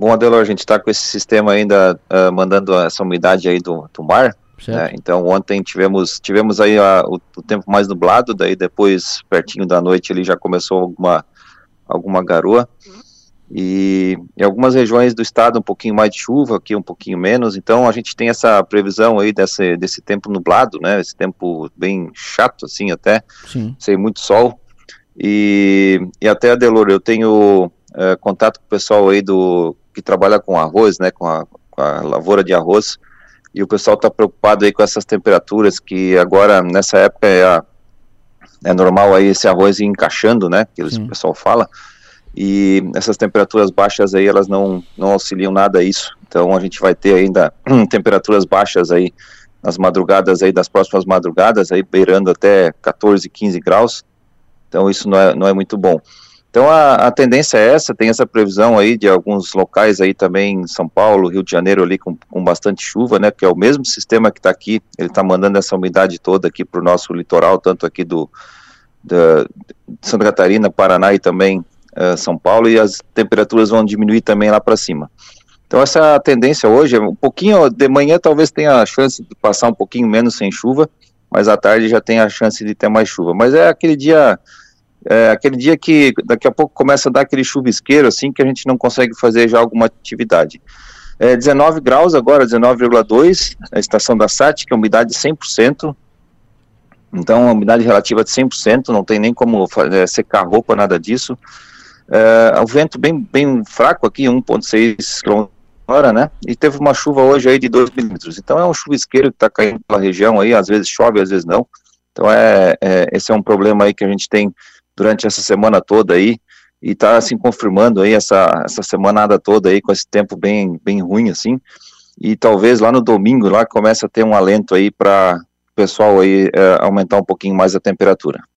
Bom, Adelor, a gente está com esse sistema ainda uh, mandando essa umidade aí do, do mar. Né? Então ontem tivemos tivemos aí a, o, o, tempo mais nublado, daí depois pertinho da noite ele já começou alguma alguma garoa e em algumas regiões do estado um pouquinho mais de chuva, aqui um pouquinho menos. Então a gente tem essa previsão aí desse desse tempo nublado, né? Esse tempo bem chato assim até, Sim. sem muito sol. E, e até Adelor, eu tenho é, contato com o pessoal aí do que trabalha com arroz, né, com a, com a lavoura de arroz, e o pessoal está preocupado aí com essas temperaturas que agora nessa época é, a, é normal aí esse arroz ir encaixando, né, que o pessoal fala, e essas temperaturas baixas aí elas não, não auxiliam nada a isso, então a gente vai ter ainda temperaturas baixas aí nas madrugadas aí das próximas madrugadas aí beirando até 14, 15 graus, então isso não é, não é muito bom. Então a, a, tendência é essa, tem essa previsão aí de alguns locais aí também, São Paulo, Rio de Janeiro ali com, com bastante chuva, né, porque é o mesmo sistema que está aqui, ele está mandando essa umidade toda aqui para o nosso litoral, tanto aqui do da, Santa Catarina, Paraná e também uh, São Paulo, e as temperaturas vão diminuir também lá para cima. Então essa é tendência hoje, um pouquinho, de manhã talvez tenha a chance de passar um pouquinho menos sem chuva, mas à tarde já tem a chance de ter mais chuva, mas é aquele dia é, aquele dia que daqui a pouco começa a dar aquele chuvisqueiro, assim, que a gente não consegue fazer já alguma atividade. É, 19 graus agora, 19,2, a estação da SAT, que é umidade 100%, então a umidade relativa de 100%, não tem nem como é, secar roupa, nada disso. É, o vento bem, bem fraco aqui, 1,6 km hora, né? E teve uma chuva hoje aí de 2 milímetros. Então é um chuvisqueiro que está caindo pela região aí, às vezes chove, às vezes não. Então é, é, esse é um problema aí que a gente tem durante essa semana toda aí, e está assim confirmando aí essa, essa semanada toda aí com esse tempo bem, bem ruim assim, e talvez lá no domingo lá comece a ter um alento aí para o pessoal aí é, aumentar um pouquinho mais a temperatura.